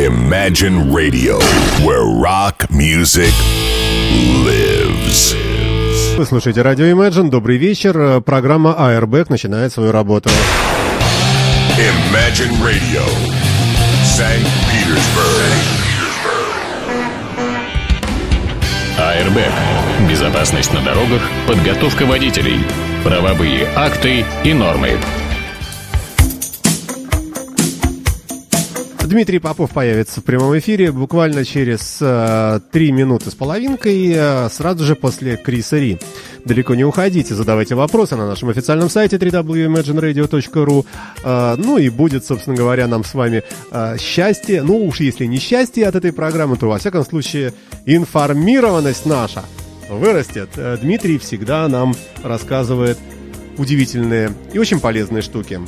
Imagine Radio, where rock music lives. Вы слушаете радио Imagine. Добрый вечер. Программа Airbag начинает свою работу. Imagine Radio, St. Petersburg. Airbag. Безопасность на дорогах, подготовка водителей, правовые акты и нормы. Дмитрий Попов появится в прямом эфире буквально через э, минуты с половинкой, э, сразу же после Криса Ри. Далеко не уходите, задавайте вопросы на нашем официальном сайте www.imagineradio.ru. Э, ну и будет, собственно говоря, нам с вами э, счастье. Ну уж если не счастье от этой программы, то во всяком случае информированность наша вырастет. Э, Дмитрий всегда нам рассказывает удивительные и очень полезные штуки.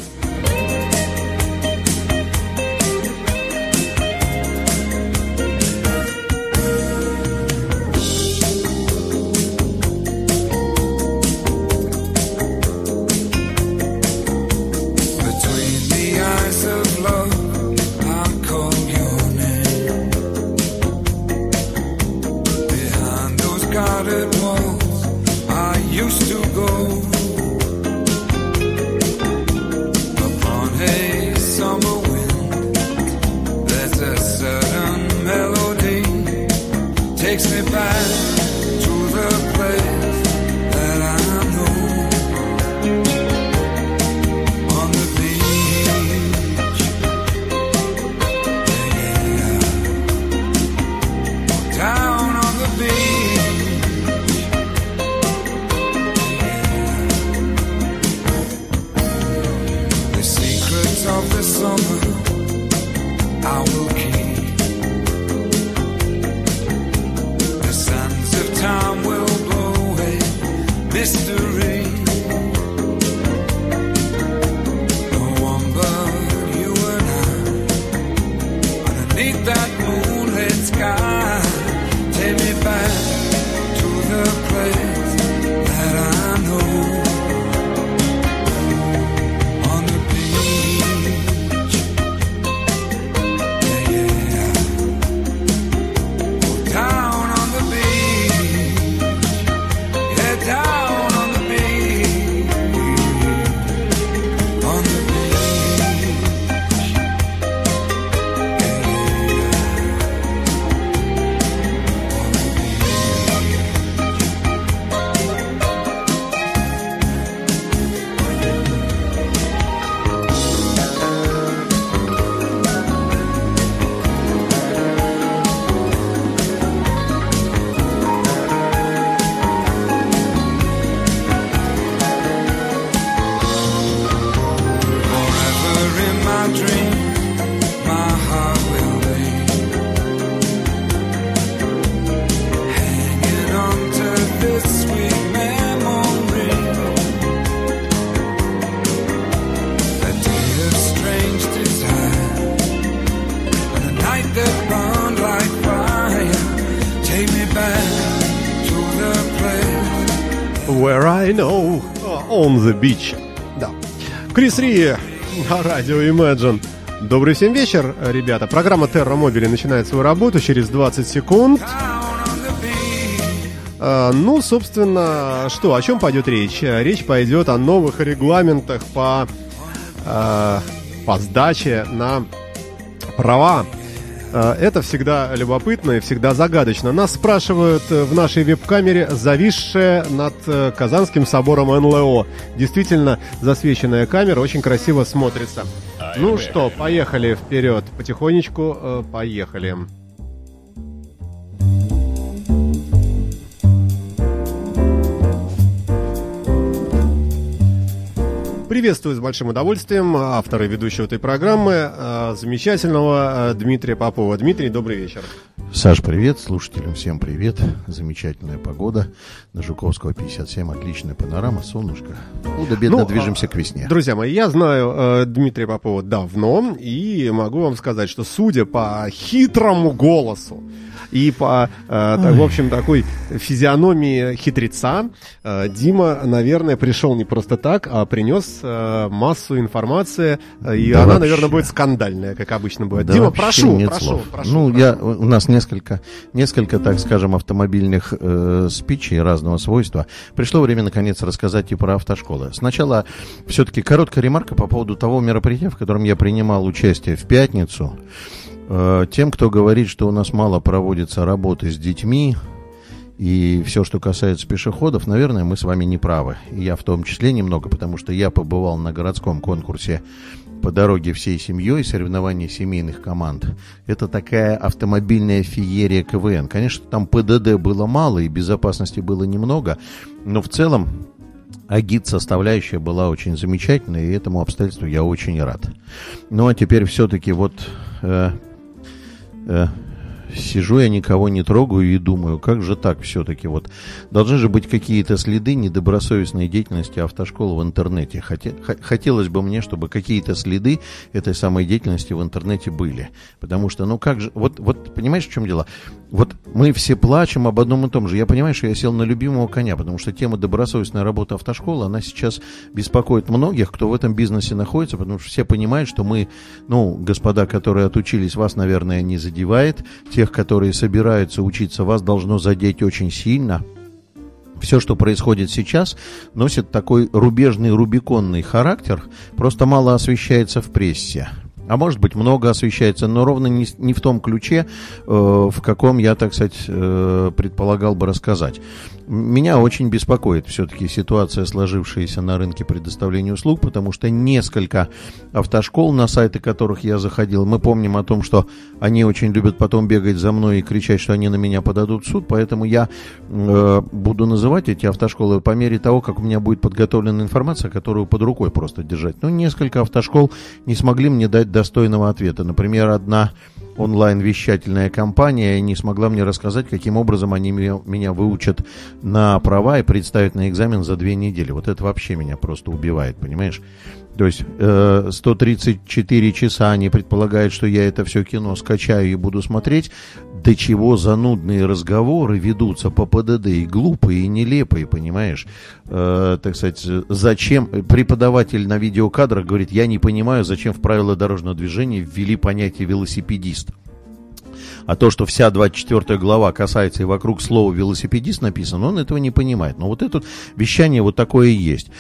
On the beach. Да. Крис Ри на радио Imagine. Добрый всем вечер, ребята. Программа Terra Mobile начинает свою работу через 20 секунд. А, ну, собственно, что, о чем пойдет речь? Речь пойдет о новых регламентах по, э, по сдаче на права. Э, Это всегда любопытно и всегда загадочно. Нас спрашивают э, в нашей веб-камере, зависшая над э, Казанским собором НЛО. Действительно, засвеченная камера очень красиво смотрится. Ну что, поехали вперед. Потихонечку э, поехали. Приветствую с большим удовольствием автора и ведущего этой программы, э, замечательного э, Дмитрия Попова. Дмитрий, добрый вечер. Саш, привет, слушателям всем привет. Замечательная погода. На Жуковского 57 отличная панорама, солнышко. Ну, движемся а, к весне. Друзья мои, я знаю э, Дмитрия Попова давно, и могу вам сказать, что судя по хитрому голосу, И по, э, так, в общем, такой физиономии хитреца э, Дима, наверное, пришел не просто так, а принес э, массу информации, э, и Да она, вообще. наверное, будет скандальная, как обычно бывает. Да Дима, прошу, нет прошу, слов. прошу. Ну, прошу. я, у нас несколько, несколько, так скажем, автомобильных э, спичей разного свойства. Пришло время, наконец, рассказать и про автошколы. Сначала все-таки короткая ремарка по поводу того мероприятия, в котором я принимал участие в пятницу. Э, тем, кто говорит, что у нас мало проводится работы с детьми, и все, что касается пешеходов, наверное, мы с вами не правы. Я в том числе немного, потому что я побывал на городском конкурсе по дороге всей семьей, соревнований семейных команд. Это такая автомобильная феерия КВН. Конечно, там ПДД было мало и безопасности было немного, но в целом агит-составляющая была очень замечательная, и этому обстоятельству я очень рад. Ну а теперь все-таки вот э, э, сижу я никого не трогаю и думаю, как же так все-таки вот должны же быть какие-то следы недобросовестной деятельности автошколы в интернете. Хоте- хотелось бы мне, чтобы какие-то следы этой самой деятельности в интернете были, потому что ну как же вот вот понимаешь в чем дело? Вот мы все плачем об одном и том же. Я понимаю, что я сел на любимого коня, потому что тема добросовестной работы автошколы, она сейчас беспокоит многих, кто в этом бизнесе находится, потому что все понимают, что мы, ну, господа, которые отучились, вас, наверное, не задевает. Тех, которые собираются учиться, вас должно задеть очень сильно. Все, что происходит сейчас, носит такой рубежный, рубиконный характер, просто мало освещается в прессе. А может быть, много освещается, но ровно не, не в том ключе, э, в каком я, так сказать, э, предполагал бы рассказать. Меня очень беспокоит все-таки ситуация, сложившаяся на рынке предоставления услуг, потому что несколько автошкол, на сайты которых я заходил, мы помним о том, что они очень любят потом бегать за мной и кричать, что они на меня подадут в суд, поэтому я э, буду называть эти автошколы по мере того, как у меня будет подготовлена информация, которую под рукой просто держать. Но несколько автошкол не смогли мне дать достойного ответа. Например, одна онлайн-вещательная компания не смогла мне рассказать, каким образом они меня, меня выучат на права и представят на экзамен за две недели. Вот это вообще меня просто убивает, понимаешь? То есть э, 134 часа они предполагают, что я это все кино скачаю и буду смотреть. До чего занудные разговоры ведутся по ПДД и глупые, и нелепые, понимаешь? Э, так сказать, зачем преподаватель на видеокадрах говорит, я не понимаю, зачем в правила дорожного движения ввели понятие велосипедист. А то, что вся 24 глава касается и вокруг слова велосипедист написано, он этого не понимает. Но вот это вещание вот такое и есть.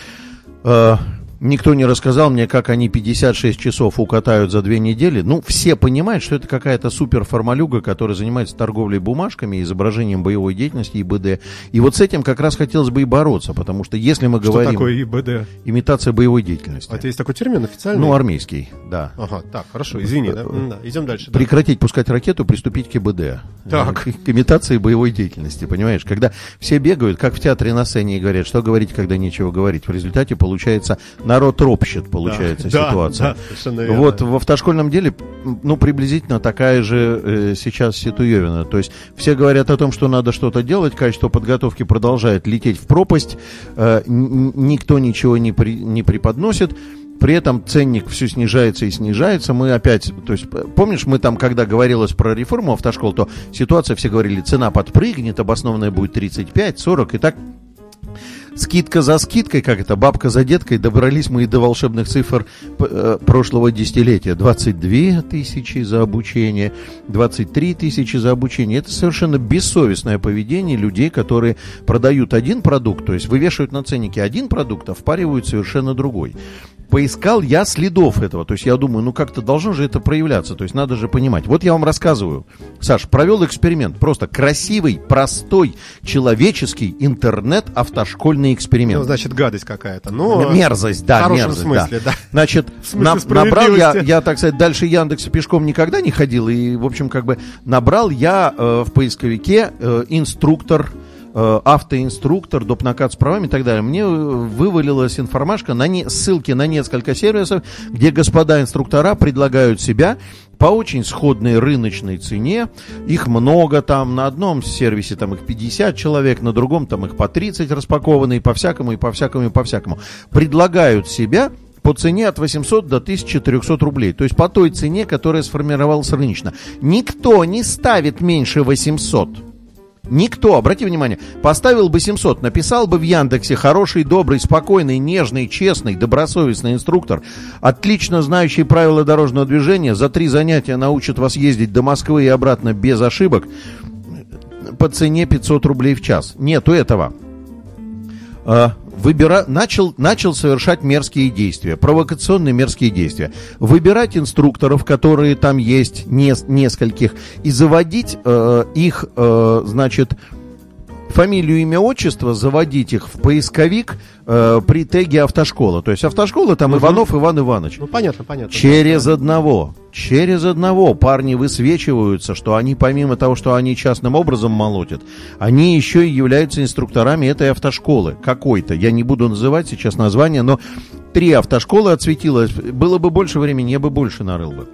Э, Никто не рассказал мне, как они 56 часов укатают за две недели. Ну, все понимают, что это какая-то суперформалюга, которая занимается торговлей бумажками, изображением боевой деятельности ИБД. И вот с этим как раз хотелось бы и бороться, потому что если мы Что говорим... такое ИБД? Имитация боевой деятельности. А это есть такой термин официальный? Ну, армейский, да. Ага, так, хорошо, извини, да? М, да, Идем дальше. да. Прекратить пускать ракету, приступить к ИБД. Так. К имитации боевой деятельности, понимаешь? Когда все бегают, как в театре на сцене, и говорят, что говорить, когда нечего говорить. В результате получается, народ ропщет, получается Да, ситуация. да, верно. вот в автошкольном деле, ну, приблизительно такая же э, сейчас ситуевина. То есть все говорят о том, что надо что-то делать, качество подготовки продолжает лететь в пропасть, э, никто ничего не, при- не преподносит. При этом ценник все снижается и снижается. Мы опять, то есть, помнишь, мы там, когда говорилось про реформу автошкол, то ситуация, все говорили, цена подпрыгнет, обоснованная будет 35, 40, и так скидка за скидкой, как это, бабка за деткой, добрались мы и до волшебных цифр э, прошлого десятилетия. 22 тысячи за обучение, 23 тысячи за обучение. Это совершенно бессовестное поведение людей, которые продают один продукт, то есть вывешивают на ценнике один продукт, а впаривают совершенно другой. Поискал я следов этого, то есть я думаю, ну как-то должно же это проявляться, то есть надо же понимать. Вот я вам рассказываю. Саш, провел эксперимент, просто красивый, простой, человеческий интернет-автошкольный эксперимент. Ну, значит, гадость какая-то. Но... Мерзость, в да, хорошем мерзость, смысле, да. Значит, В смысле на- набрал я, я, так сказать, дальше Яндекса пешком никогда не ходил, и, в общем, как бы набрал я э, в поисковике э, инструктор, э, автоинструктор, допнакат с правами и так далее. Мне э, вывалилась информашка, на не, ссылки на несколько сервисов, где господа инструктора предлагают себя по очень сходной рыночной цене. Их много там, на одном сервисе там их 50 человек, на другом там их по 30 распакованные, по всякому и по всякому и по всякому. Предлагают себя по цене от 800 до 1300 рублей. То есть по той цене, которая сформировалась рыночно. Никто не ставит меньше 800. Никто, обрати внимание, поставил бы 700, написал бы в Яндексе хороший, добрый, спокойный, нежный, честный, добросовестный инструктор, отлично знающий правила дорожного движения, за три занятия научит вас ездить до Москвы и обратно без ошибок по цене 500 рублей в час. Нету этого. Выбира... начал, начал совершать мерзкие действия, провокационные мерзкие действия. Выбирать инструкторов, которые там есть, не... нескольких, и заводить э, их, э, значит, фамилию, имя, отчество, заводить их в поисковик э, при теге автошкола. То есть автошкола там Иванов Иван Иванович. Ну, понятно, понятно. Через одного. Через одного парни высвечиваются, что они, помимо того, что они частным образом молотят, они еще и являются инструкторами этой автошколы какой-то. Я не буду называть сейчас название, но три автошколы отсветилось. Было бы больше времени, я бы больше нарыл бы.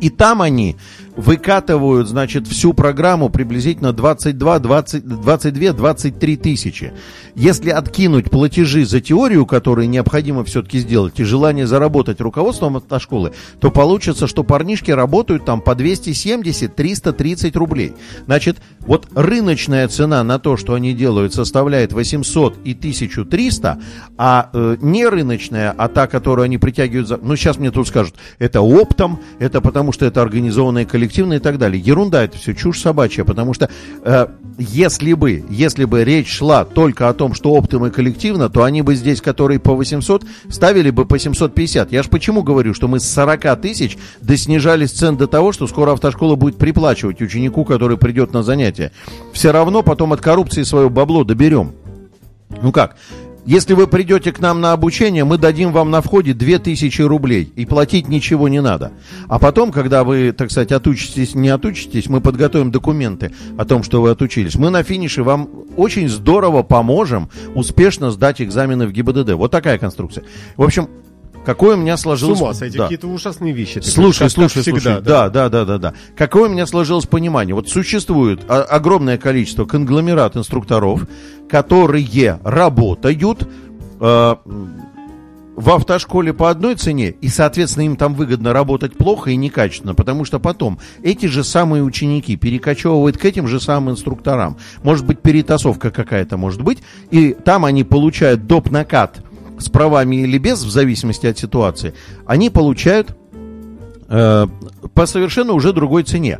И там они выкатывают, значит, всю программу приблизительно 22, 20, 22, 23 тысячи. Если откинуть платежи за теорию, которые необходимо все-таки сделать, и желание заработать руководством автошколы, то получится, что парнишки работают там по 270-330 рублей. Значит, вот рыночная цена на то, что они делают, составляет 800 и 1300, а э, не рыночная, а та, которую они притягивают за... Ну, сейчас мне тут скажут, это оптом, это потому что это организованное коллективно и так далее. Ерунда это все, чушь собачья, потому что э, если бы, если бы речь шла только о том, что оптом и коллективно, то они бы здесь, которые по 800, ставили бы по 750. Я ж почему говорю, что мы с 40 тысяч доснижали цен до того, что скоро автошкола будет приплачивать ученику, который придет на занятия. Все равно потом от коррупции свое бабло доберем. Ну как? Если вы придете к нам на обучение, мы дадим вам на входе 2000 рублей, и платить ничего не надо. А потом, когда вы, так сказать, отучитесь, не отучитесь, мы подготовим документы о том, что вы отучились. Мы на финише вам очень здорово поможем успешно сдать экзамены в ГИБДД. Вот такая конструкция. В общем, какое у меня С сложилось... ума сойти, Да. какие-то ужасные вещи. ты Слушай, говоришь, слушай, всегда, слушай. Да, да, да, да, да. Какое у меня сложилось понимание? Вот существует огромное количество конгломерат инструкторов, которые работают э, в автошколе по одной цене, и, соответственно, им там выгодно работать плохо и некачественно, потому что потом эти же самые ученики перекочевывают к этим же самым инструкторам. Может быть, перетасовка какая-то может быть, и там они получают доп. накат с правами или без, в зависимости от ситуации, они получают э, по совершенно уже другой цене.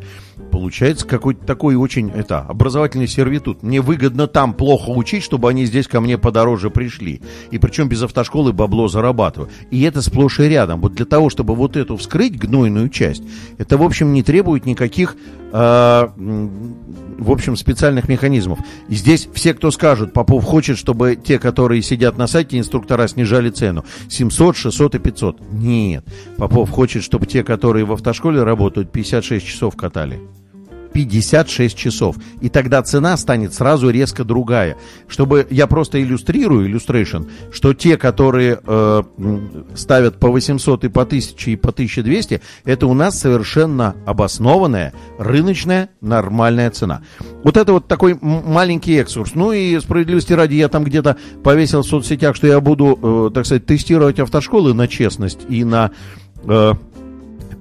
Получается какой-то такой очень это, образовательный сервитут. Мне выгодно там плохо учить, чтобы они здесь ко мне подороже пришли. И причем без автошколы бабло зарабатываю. И это сплошь и рядом. Вот для того, чтобы вот эту вскрыть гнойную часть, это, в общем, не требует никаких, э, в общем, специальных механизмов. И здесь все, кто скажут, Попов хочет, чтобы те, которые сидят на сайте, инструктора снижали цену. 700, 600 и 500. Нет. Попов хочет, чтобы те, которые в автошколе работают, 56 часов катали. 56 часов. И тогда цена станет сразу резко другая. Чтобы я просто иллюстрирую, illustration, что те, которые э, ставят по 800 и по 1000 и по 1200, это у нас совершенно обоснованная, рыночная, нормальная цена. Вот это вот такой маленький экскурс. Ну и справедливости ради, я там где-то повесил в соцсетях, что я буду, э, так сказать, тестировать автошколы на честность и на э,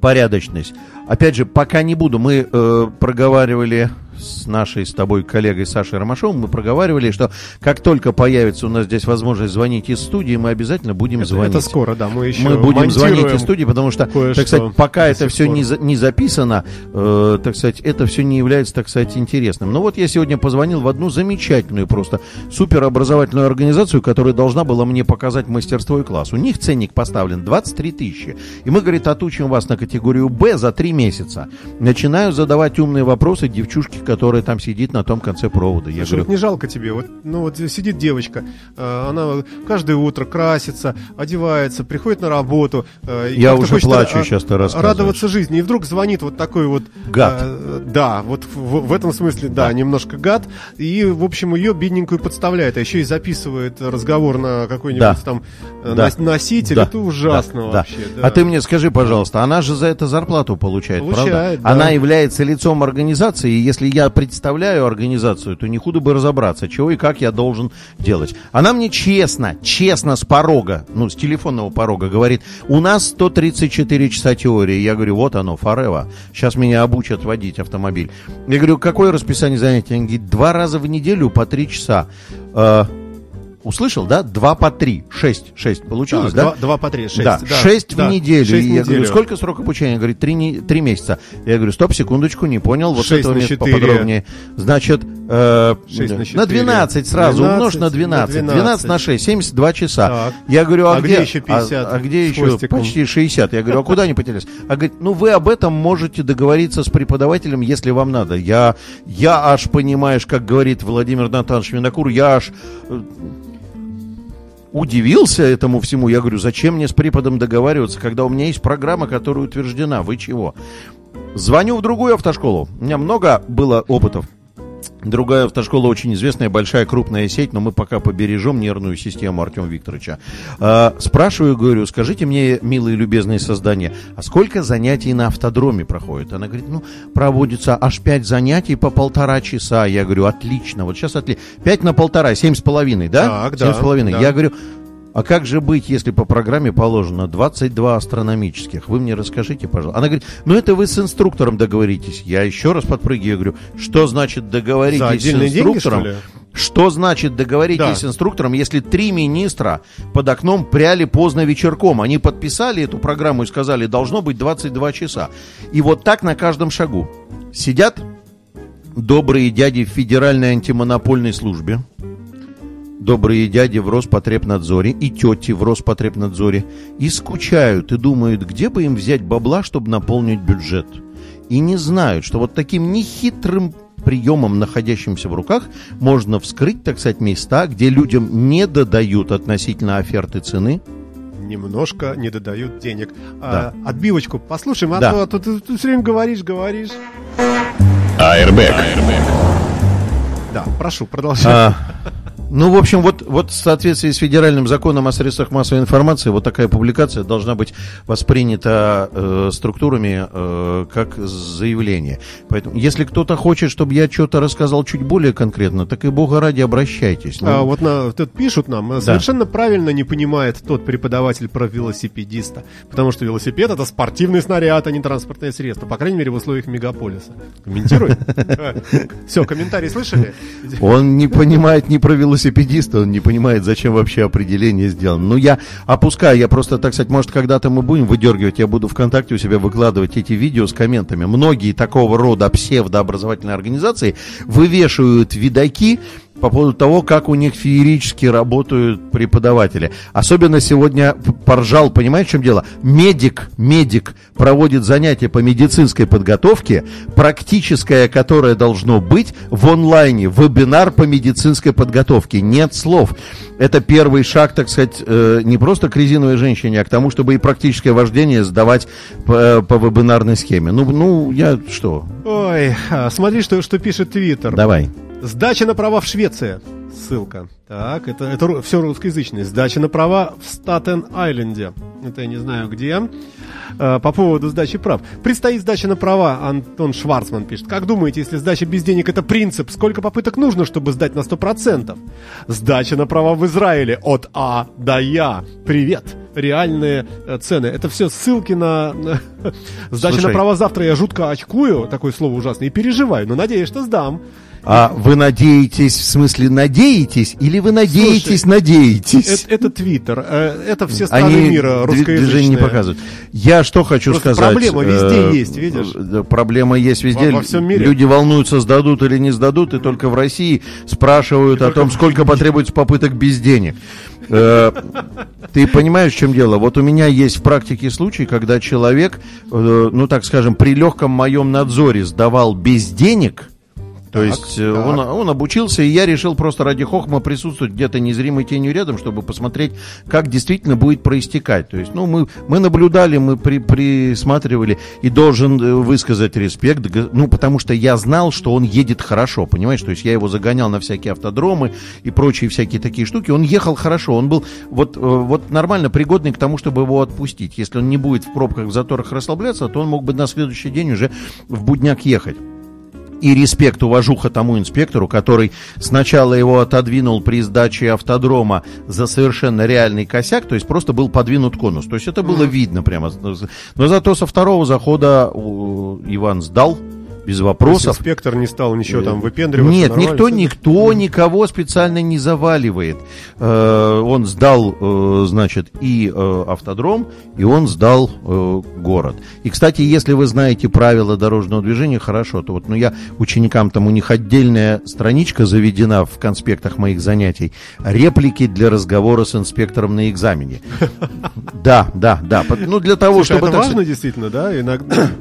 порядочность. Опять же, пока не буду. Мы э, проговаривали с нашей с тобой коллегой Сашей Ромашовым, мы проговаривали, что как только появится у нас здесь возможность звонить из студии, мы обязательно будем звонить. Это скоро, да, мы еще Мы будем звонить из студии, потому что, так сказать, пока это все не, за- не записано, э, так сказать, это все не является, так сказать, интересным. Но вот я сегодня позвонил в одну замечательную, просто суперобразовательную организацию, которая должна была мне показать мастерство и класс. У них ценник поставлен 23 тысячи. И мы, говорит, отучим вас на категорию Б за 3 месяца. Начинаю задавать умные вопросы девчушке, которая там сидит на том конце провода. Я Слушай, говорю, не жалко тебе. Вот, ну вот сидит девочка, э, она каждое утро красится, одевается, приходит на работу. э, Я уже хочет, плачу, а, щас ты. Радоваться жизни. И вдруг звонит вот такой вот... Гад. э, да, вот в, в этом смысле, да, немножко гад. И, в общем, ее бедненькую подставляет. А еще и записывает разговор на какой-нибудь Да. там э, Да. нос- носитель. Да, Это ужасно да, да. вообще. да. А ты мне скажи, пожалуйста, она же за это зарплату получает, Получает, правда? да. Она является лицом организации, и если я представляю организацию, то не худо бы разобраться, чего и как я должен делать. Она мне честно, честно с порога, ну, с телефонного порога говорит, у нас 134 часа теории. Я говорю, вот оно, Форева. Сейчас меня обучат водить автомобиль. Я говорю, какое расписание занятий? Они говорят, два раза в неделю по три часа. Э, Услышал, да? Два по три. Шесть. Шесть получилось, Так, да? два, два по три, шесть. Да, шесть да, в неделю. шесть И я говорю, сколько срок обучения? Говорит, три, не- три месяца. Я говорю, стоп, секундочку, не понял. Вот Шесть этого места поподробнее. Значит, э, Шесть на на четыре. 12 сразу 12 умножь на 12. на 12 на 6, 72 часа. Так. Я говорю, а, А где еще 50 А, а где еще хвостиком? почти 60? Я говорю, а куда они потерялись? А говорит, ну вы об этом можете договориться с преподавателем, если вам надо. Я, я аж, понимаешь, как говорит Владимир Натанович Винокур, я аж э, удивился этому всему. Я говорю, зачем мне с преподом договариваться, когда у меня есть программа, которая утверждена. Вы чего? Звоню в другую автошколу. У меня много было опытов. Другая автошкола очень известная, большая, крупная сеть, но мы пока побережем нервную систему Артема Викторовича. А, спрашиваю, говорю, скажите мне, милые любезные создания, а сколько занятий на автодроме проходит? Она говорит, ну, проводится аж пять занятий по полтора часа. Я говорю, отлично, вот сейчас отлично. Пять на полтора, семь с половиной, да? Так, да, Семь с половиной. да. Я говорю, а как же быть, если по программе положено 22 астрономических? Вы мне расскажите, пожалуйста. Она говорит, ну это вы с инструктором договоритесь. Я еще раз подпрыгиваю, говорю, что значит договоритесь с отдельные деньги, что инструктором? Что значит договоритесь Да. с инструктором, если три министра под окном пряли поздно вечерком? Они подписали эту программу и сказали, должно быть 22 часа. И вот так на каждом шагу. Сидят добрые дяди в Федеральной антимонопольной службе, добрые дяди в Роспотребнадзоре и тети в Роспотребнадзоре и скучают и думают, где бы им взять бабла, чтобы наполнить бюджет. И не знают, что вот таким нехитрым приемом, находящимся в руках, можно вскрыть, так сказать, места, где людям не додают относительно оферты цены. Немножко не додают денег. А, отбивочку послушаем, а Да. то, а то ты, ты все время говоришь, говоришь. Airbag. Да, прошу, продолжай. А, ну, в общем, вот, вот в соответствии с федеральным законом о средствах массовой информации, вот такая публикация должна быть воспринята э, структурами э, как заявление. Поэтому, если кто-то хочет, чтобы я что-то рассказал чуть более конкретно, так и бога ради обращайтесь. Ну, А, вот на, тут пишут нам, э, совершенно правильно не понимает тот преподаватель про велосипедиста, потому что велосипед это спортивный снаряд, а не транспортное средство, по крайней мере в условиях мегаполиса. Комментируй. Все, комментарии слышали? Он не понимает ни про велосипедиста, он не понимает, зачем вообще определение сделано. Ну, я опускаю, я просто, так сказать, может, когда-то мы будем выдергивать, я буду ВКонтакте у себя выкладывать эти видео с комментами. Многие такого рода псевдообразовательные организации вывешивают видаки по поводу того, как у них феерически работают преподаватели. Особенно сегодня поржал, понимаете, в чем дело? Медик, медик проводит занятия по медицинской подготовке, практическое, которое должно быть в онлайне, вебинар по медицинской подготовке. Нет слов. Это первый шаг, так сказать, э, не просто к резиновой женщине, а к тому, чтобы и практическое вождение сдавать по, по вебинарной схеме. Ну, ну, я что? Ой, а, смотри, что, что пишет Твиттер. Давай. Сдача на права в Швеции. Ссылка. Так, это, это все русскоязычное. Сдача на права в Статен-Айленде. Это я не знаю где. А, По поводу сдачи прав. Предстоит сдача на права, Антон Шварцман пишет. Как думаете, если сдача без денег это принцип, сколько попыток нужно, чтобы сдать на 100%? Сдача на права в Израиле от А до Я. Привет. Реальные э, цены. Это все ссылки на... на- Сдача Слушай. на права завтра я жутко очкую, такое слово ужасное, и переживаю, но надеюсь, что сдам. А вы надеетесь, в смысле надеетесь, или вы надеетесь, надеетесь? Это, это Твиттер, э, это все страны Они мира дви- движение не показывают. Я что хочу Просто сказать. проблема везде э, есть, видишь? э, Проблема есть везде. Во- во всем мире. Люди волнуются, сдадут или не сдадут, и только в России спрашивают о том, сколько потребуется попыток без денег. Ты понимаешь, в чем дело? Вот у меня есть в практике случай, когда человек, ну так скажем, при легком моем надзоре сдавал без денег. То есть э, Он, он обучился, и я решил просто ради хохма присутствовать где-то незримой тенью рядом, чтобы посмотреть, как действительно будет проистекать. То есть, ну, мы, мы наблюдали, мы при, присматривали, и должен э, высказать респект, ну, потому что я знал, что он едет хорошо, понимаешь? То есть я его загонял на всякие автодромы и прочие всякие такие штуки. Он ехал хорошо, он был вот, э, вот нормально пригодный к тому, чтобы его отпустить. Если он не будет в пробках, в заторах расслабляться, то он мог бы на следующий день уже в будняк ехать. И респект, уважуха тому инспектору, который сначала его отодвинул при сдаче автодрома за совершенно реальный косяк, то есть просто был подвинут конус. То есть это было видно прямо. Но зато со второго захода у, Иван сдал без вопросов. инспектор не стал ничего там выпендриваться. Нет, никто, никто никого специально не заваливает. Э, он сдал, э, значит, и э, автодром, и он сдал э, город. И, кстати, если вы знаете правила дорожного движения, хорошо, то вот, ну, я ученикам там, у них отдельная страничка заведена в конспектах моих занятий. Реплики для разговора с инспектором на экзамене. Да, да, да. Ну, для того, Слушай, чтобы... это важно действительно, да? Иногда,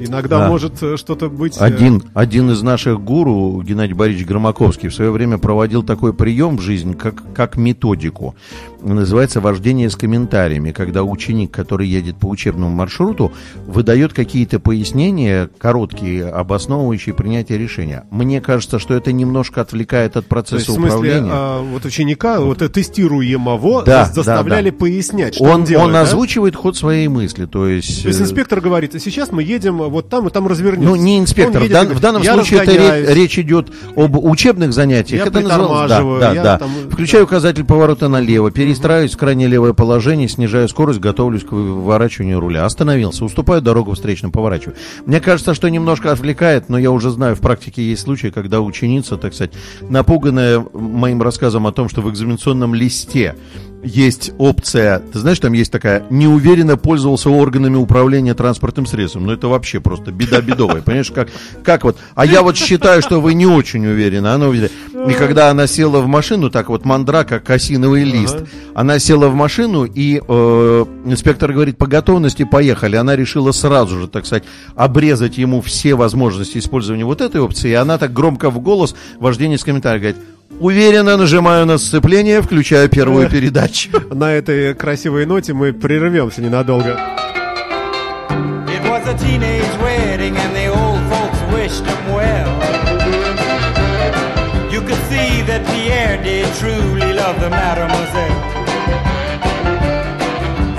иногда Да. может э, что-то быть... э, Один, один из наших гуру, Геннадий Борисович Громаковский, в свое время проводил такой прием в жизнь, как, как методику. Называется «Вождение с комментариями», когда ученик, который едет по учебному маршруту, выдает какие-то пояснения, короткие, обосновывающие принятие решения. Мне кажется, что это немножко отвлекает от То процесса есть, в смысле, управления. а, вот ученика, вот э, тестируемого Да, за- заставляли да, да. пояснять, что он, он, делает, он да? озвучивает ход своей мысли, то есть... То есть инспектор говорит, «А сейчас мы едем вот там, и там развернемся. Ну, не инспектор. В, едет и дан- в данном «Я случае это ре- разгоняюсь». речь идет об учебных занятиях. Я это называлось- притормаживаю, да, я да, да. там, э, Включаю указатель поворота налево, перестраиваюсь в крайне левое положение, снижаю скорость, готовлюсь к выворачиванию руля. Остановился, уступаю дорогу встречным, поворачиваю. Мне кажется, что немножко отвлекает, но я уже знаю, в практике есть случаи, когда ученица, так сказать, напуганная моим рассказом о том, что в экзаменационном листе есть опция, ты знаешь, там есть такая, неуверенно пользовался органами управления транспортным средством. Ну, это вообще просто беда бедовая, понимаешь, как, как вот, а я вот считаю, что вы не очень уверены, она уверена. И когда она села в машину, так вот мандра, как осиновый лист, она села в машину, и э, инспектор говорит, по готовности поехали. Она решила сразу же, так сказать, обрезать ему все возможности использования вот этой опции, и она так громко в голос, вождение с комментарием говорит, Уверенно нажимаю на сцепление, включаю первую передачу. На этой красивой ноте мы прервемся ненадолго.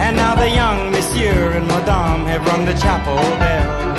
And now the young monsieur and madame have rung the chapel bell.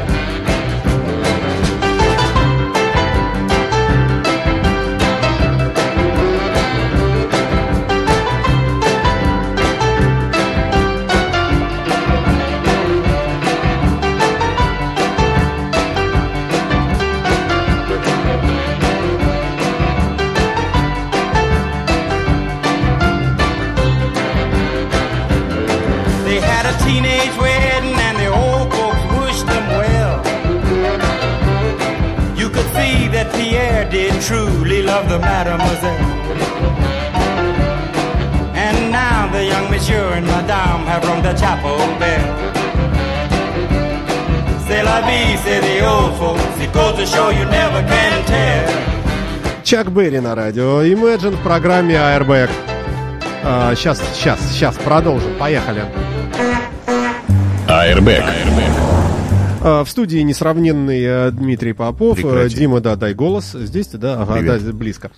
Truly love the mademoiselle. And now the young monsieur and madame have rung the chapel bell. C'est la vie, say the old folks. It goes to show you never can tell. Чак Берри на радио Imagine в программе Airbag. А, сейчас, сейчас, сейчас продолжим. Поехали. Airbag. А, В студии несравненный э, Дмитрий Попов. Э, Прекрати. Дима, да, дай голос. Здесь ты, да? Ага, Привет. да, близко.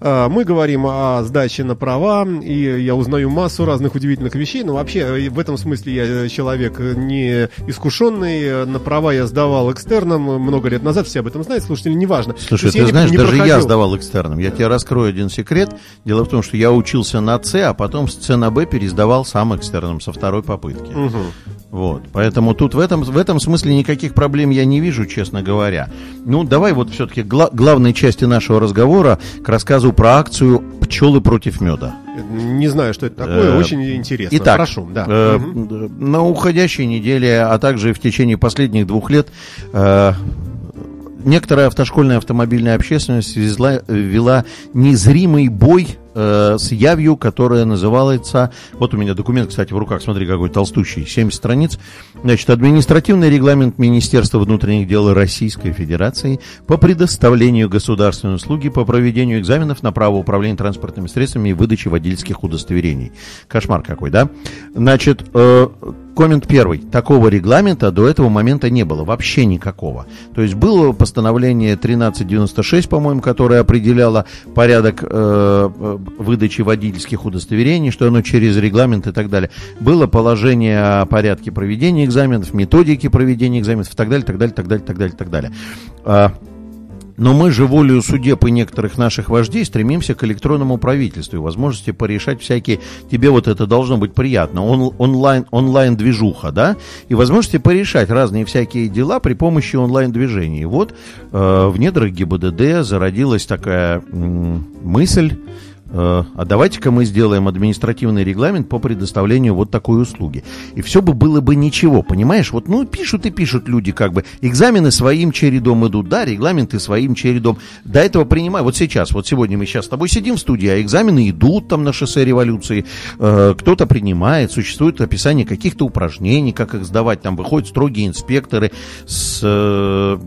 А, Мы говорим о сдаче на права, и я узнаю массу разных удивительных вещей. Но вообще, э, в этом смысле я человек не искушенный. На права я сдавал экстерном много лет назад. Все об этом знают, слушатели, неважно. Слушай, ты я не- знаешь, не даже я проходил. сдавал экстерном. Я тебе раскрою один секрет. Дело в том, что я учился на С, а потом с С на Б пересдавал сам экстерном со второй попытки. Вот. Поэтому тут в этом, в этом смысле никаких проблем я не вижу, честно говоря. Ну, давай вот все-таки главной части нашего разговора к рассказу про акцию «Пчелы против меда». Не знаю, что это такое. Э, Очень интересно. Итак, Прошу, да. э, на уходящей неделе, а также в течение последних двух лет э, некоторая автошкольная автомобильная общественность везла- вела незримый бой э, с явью, которая называется... Вот у меня документ, кстати, в руках, смотри, какой толстущий, 70 страниц. Значит, административный регламент Министерства внутренних дел Российской Федерации по предоставлению государственной услуги по проведению экзаменов на право управления транспортными средствами и выдачи водительских удостоверений. Кошмар какой, да? Значит, э, коммент первый. Такого регламента до этого момента не было, вообще никакого. То есть было постановление 1396, по-моему, которое определяло порядок э, э, выдачи водительских удостоверений, что оно через регламент и так далее. Было положение о порядке проведения экзаменов, методике проведения экзаменов и так далее, так далее, так далее, так далее, так далее. Но мы же волею судеб и некоторых наших вождей стремимся к электронному правительству и возможности порешать всякие... Тебе вот это должно быть приятно. Он, онлайн, онлайн-движуха, да? И возможности порешать разные всякие дела при помощи онлайн-движений. Вот э, в недрах ГИБДД зародилась такая м, мысль... э, А давайте-ка мы сделаем административный регламент по предоставлению вот такой услуги. И все бы было бы ничего, понимаешь? Вот, ну, пишут и пишут люди как бы. Экзамены своим чередом идут, да, регламенты своим чередом. До этого принимаю. Вот сейчас, вот сегодня мы сейчас с тобой сидим в студии, а экзамены идут там на шоссе революции. Э, кто-то принимает, существует описание каких-то упражнений, как их сдавать. Там выходят строгие инспекторы с э,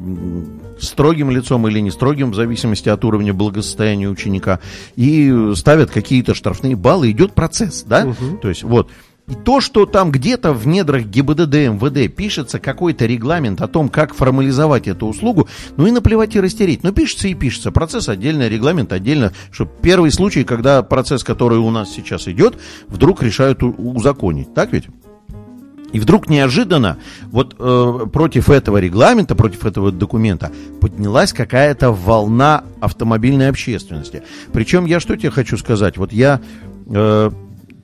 строгим лицом или не строгим, в зависимости от уровня благосостояния ученика, и ставят какие-то штрафные баллы, идет процесс, да? То есть вот. И то, что там где-то в недрах ГИБДД, МВД пишется какой-то регламент о том, как формализовать эту услугу, ну и наплевать и растереть. Ну пишется и пишется. Процесс отдельно, регламент отдельно. Что первый случай, когда процесс, который у нас сейчас идет, вдруг решают узаконить. Так ведь? И вдруг неожиданно вот э, против этого регламента, против этого документа поднялась какая-то волна автомобильной общественности. Причем я что тебе хочу сказать? Вот я э,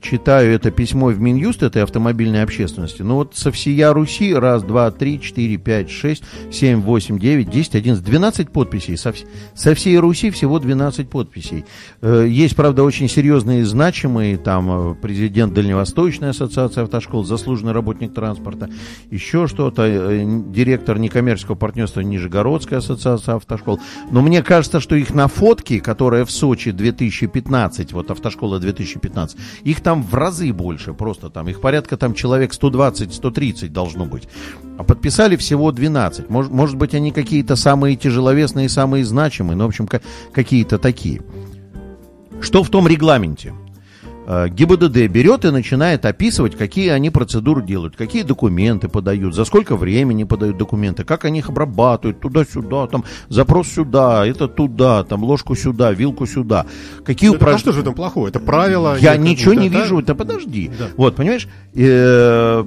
читаю это письмо в Минюст этой автомобильной общественности. Ну вот со всея Руси раз, два, три, четыре, пять, шесть, семь, восемь, девять, десять, одиннадцать, двенадцать подписей. Со, со всей Руси всего 12 подписей. Э, Есть, правда, очень серьезные и значимые, там, э, президент Дальневосточной ассоциации автошкол, заслуженный работник транспорта, еще что-то, э, директор некоммерческого партнерства Нижегородской ассоциации автошкол. Но мне кажется, что их на фотке, которая в Сочи 2015, вот автошкола 2015, их там в разы больше просто там, их порядка там человек 120-130 должно быть. А подписали всего 12. Может, может быть, они какие-то самые тяжеловесные, самые значимые, но, в общем, ка- какие-то такие. Что в том регламенте? Э, ГИБДД берет и начинает описывать, какие они процедуры делают, какие документы подают, за сколько времени подают документы, как они их обрабатывают, туда-сюда, там, запрос сюда, это туда, там, ложку сюда, вилку сюда. Какие Ну, так а упраж- что же в этом плохого? Это правило. я ничего не да, да? вижу, это подожди. Да. Вот, понимаешь, э,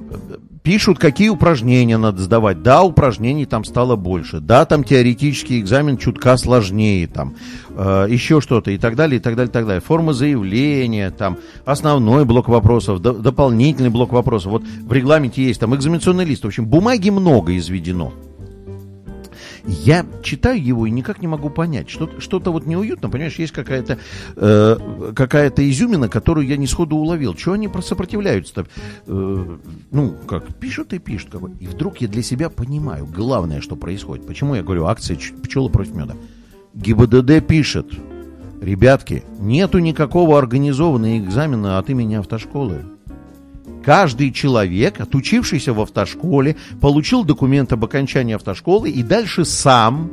пишут, какие упражнения надо сдавать. Да, упражнений там стало больше. Да, там теоретический экзамен чутка сложнее, там, э, еще что-то и так далее, и так далее, и так далее. Форма заявления, там, основной блок вопросов, до- дополнительный блок вопросов. Вот в регламенте есть там экзаменационный лист. В общем, бумаги много изведено. Я читаю его и никак не могу понять. Что-то, что-то вот неуютно, понимаешь, есть какая-то, э, какая-то изюмина, которую я не сходу уловил. Чего они про- сопротивляются-то? Э, ну, как, пишут и пишут. Как бы. И вдруг я для себя понимаю, главное, что происходит. Почему я говорю акция пчелы против меда? ГИБДД пишет, ребятки, нету никакого организованного экзамена от имени автошколы. Каждый человек, отучившийся в автошколе, получил документ об окончании автошколы и дальше сам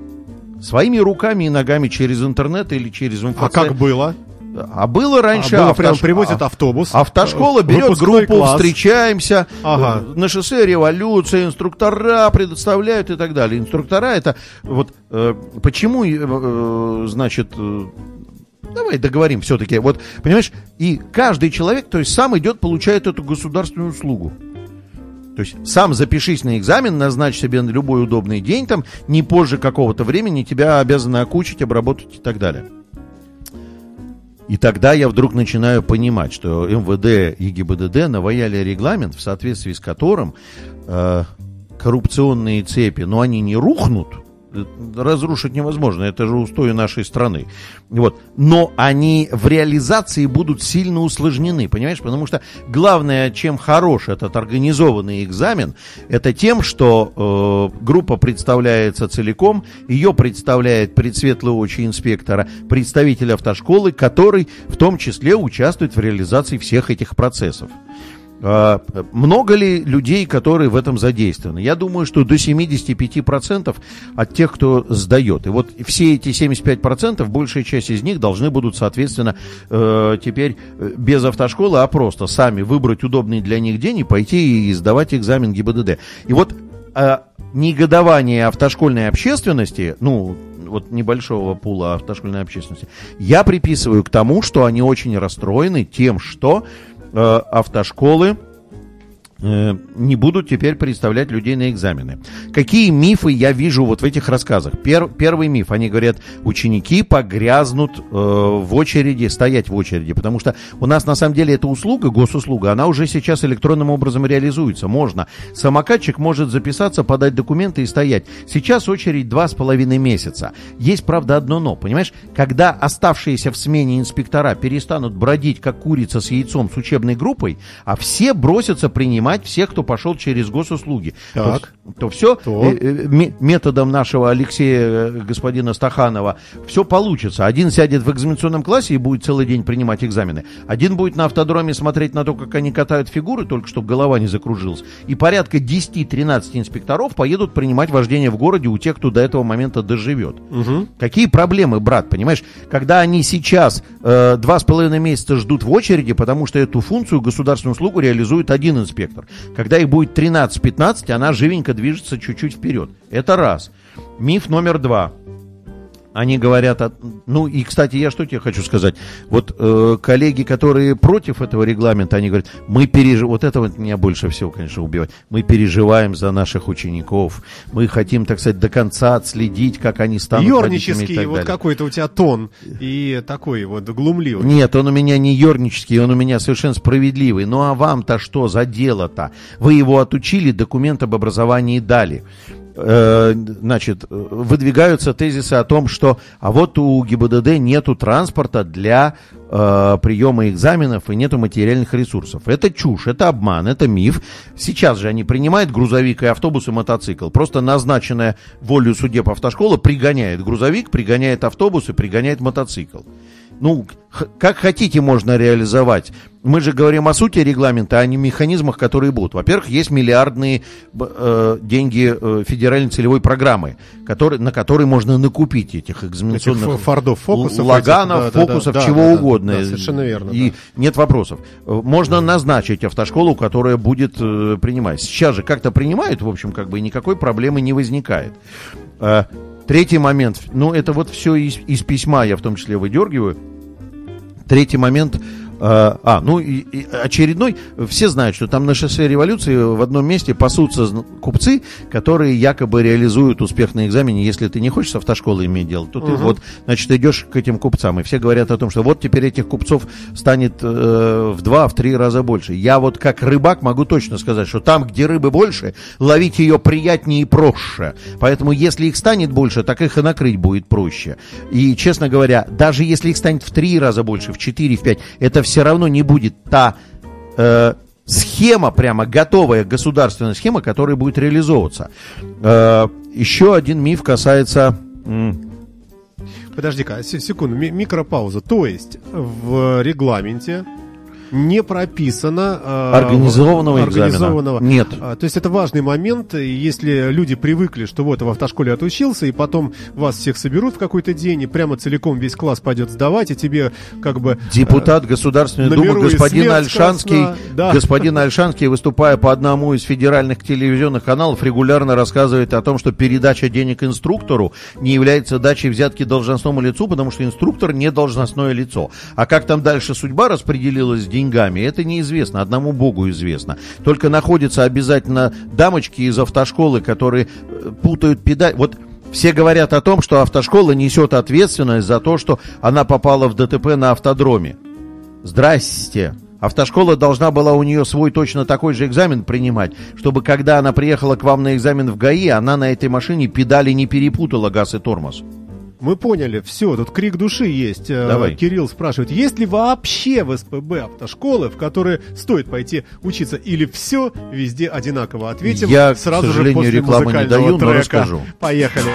своими руками и ногами через интернет или через МФЦ. А как было? А было раньше... А было автош- прям привозят а- автобус. Автошкола э, берет группу, класс. встречаемся, Ага. э, на шоссе революция, инструктора предоставляют и так далее. Инструктора это вот э, почему, э, значит, давай договорим все-таки. Вот, понимаешь, и каждый человек, то есть сам идет, получает эту государственную услугу. То есть сам запишись на экзамен, назначь себе на любой удобный день, там, не позже какого-то времени тебя обязаны окучить, обработать и так далее. И тогда я вдруг начинаю понимать, что МВД и ГИБДД наваяли регламент, в соответствии с которым э, коррупционные цепи, но они не рухнут, разрушить невозможно, это же устои нашей страны. Вот. Но они в реализации будут сильно усложнены, понимаешь? Потому что главное, чем хорош этот организованный экзамен, это тем, что э, группа представляется целиком, ее представляет предсветлые очи инспектора, представитель автошколы, который в том числе участвует в реализации всех этих процессов. А, Много ли людей, которые в этом задействованы? Я думаю, что до 75% от тех, кто сдает. И вот все эти 75%, большая часть из них должны будут, соответственно, э, теперь э, без автошколы, а просто сами выбрать удобный для них день и пойти и сдавать экзамен ГИБДД. И вот э, негодование автошкольной общественности, ну, вот небольшого пула автошкольной общественности, я приписываю к тому, что они очень расстроены тем, что автошколы. э, не будут теперь представлять людей на экзамены. Какие мифы я вижу вот в этих рассказах? Пер- первый миф, они говорят, ученики погрязнут э, в очереди, стоять в очереди, потому что у нас на самом деле эта услуга, госуслуга, она уже сейчас электронным образом реализуется. Можно. Самокатчик может записаться, подать документы и стоять. Сейчас очередь два с половиной месяца. Есть, правда, одно но, понимаешь? Когда оставшиеся в смене инспектора перестанут бродить, как курица с яйцом с учебной группой, а все бросятся принимать всех, кто пошел через госуслуги. Так. То, то все То. методом нашего Алексея э, господина Стаханова все получится. Один сядет в экзаменационном классе и будет целый день принимать экзамены. Один будет на автодроме смотреть на то, как они катают фигуры, только чтобы голова не закружилась. И порядка 10-13 инспекторов поедут принимать вождение в городе у тех, кто до этого момента доживет. Какие проблемы, брат, понимаешь? Когда они сейчас э, два с половиной месяца ждут в очереди, потому что эту функцию, государственную услугу реализует один инспектор. Когда их будет 13-15, она живенько движется чуть-чуть вперед. Это раз. Миф номер два. Они говорят, о- ну и, кстати, я что тебе хочу сказать. Вот э, коллеги, которые против этого регламента, они говорят, мы переживаем, вот это вот меня больше всего, конечно, убивает. Мы переживаем за наших учеников, мы хотим, так сказать, до конца отследить, как они станут так вот какой-то у тебя тон. И такой вот глумливый. Нет, он у меня не ернический, он у меня совершенно справедливый. Ну а вам-то что за дело-то? Вы его отучили, документ об образовании дали. Э, Значит, выдвигаются тезисы о том, что а вот у ГИБДД нету транспорта для э, приема экзаменов и нету материальных ресурсов. Это чушь, это обман, это миф. Сейчас же они принимают грузовик и автобус и мотоцикл. Просто назначенная волю судеб автошкола пригоняет грузовик, пригоняет автобус и пригоняет мотоцикл. Ну, как хотите можно реализовать. Мы же говорим о сути регламента, а не механизмах, которые будут. Во-первых, есть миллиардные э, деньги э, федеральной целевой программы, которые, на которые можно накупить этих экзаменационных Этих фордов, фокусов лаганов, этих, да, да, фокусов, да, чего да, да, угодно. да, совершенно верно, И да. нет вопросов. Э, Можно назначить автошколу, которая будет э, принимать. Сейчас же как-то принимают, в общем, как бы никакой проблемы не возникает. Э, Третий момент, ну это вот все из, из письма я в том числе выдергиваю. Третий момент, э, а, ну и, и очередной, все знают, что там на шоссе революции в одном месте пасутся купцы, которые якобы реализуют успех на экзамене. Если ты не хочешь с автошколой иметь дело, то ты вот, значит, идешь к этим купцам. И все говорят о том, что вот теперь этих купцов станет э, в два, в три раза больше. Я вот как рыбак могу точно сказать, что там, где рыбы больше, ловить ее приятнее и проще. Поэтому если их станет больше, так их и накрыть будет проще. И, честно говоря, даже если их станет в три раза больше, в четыре, в пять, это все равно не будет та э, схема, прямо готовая государственная схема, которая будет реализовываться. Э, еще один миф касается... Подожди-ка, се- секунду, ми- микропауза. То есть в регламенте не прописано э, Организованного экзамена. организованного. Нет. А, То есть это важный момент, если люди привыкли, что вот в автошколе отучился, и потом вас всех соберут в какой-то день, и прямо целиком весь класс пойдет сдавать, и тебе как бы... Депутат Государственной Думы господин Альшанский. Да. господин Альшанский, выступая по одному из федеральных телевизионных каналов, регулярно рассказывает о том, что передача денег инструктору не является дачей взятки должностному лицу, потому что инструктор не должностное лицо. А как там дальше судьба распределилась с деньгами, это неизвестно, одному Богу известно. Только находятся обязательно дамочки из автошколы, которые э, путают педаль. Вот все говорят о том, что автошкола несет ответственность за то, что она попала в ДТП на автодроме. Здрасте. Автошкола должна была у нее свой точно такой же экзамен принимать, чтобы когда она приехала к вам на экзамен в ГАИ, она на этой машине педали не перепутала газ и тормоз. Мы поняли, все, тут крик души есть. Э, Давай. Кирилл спрашивает, есть ли вообще в СПБ автошколы, в которые стоит пойти учиться, или все везде одинаково? Ответим Я, к сразу же сожалению, после рекламу не музыкального даю, но трека. расскажу. Поехали.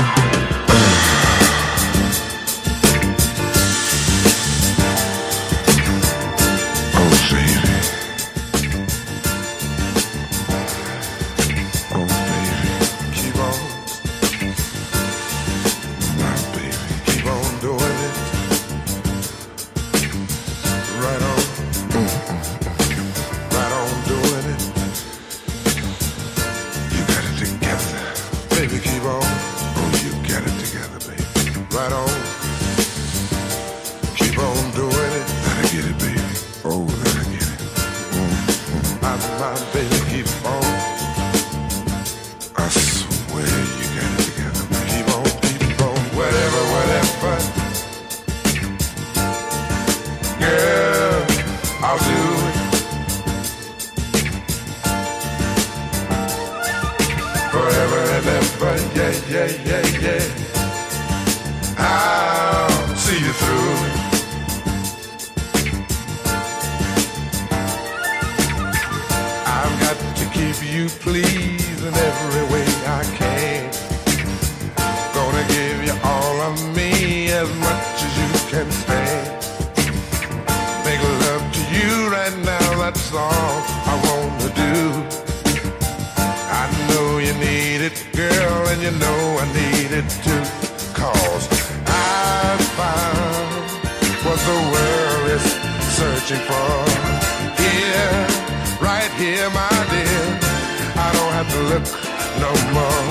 Searching for. Here, right here, my dear. I don't have to look no more.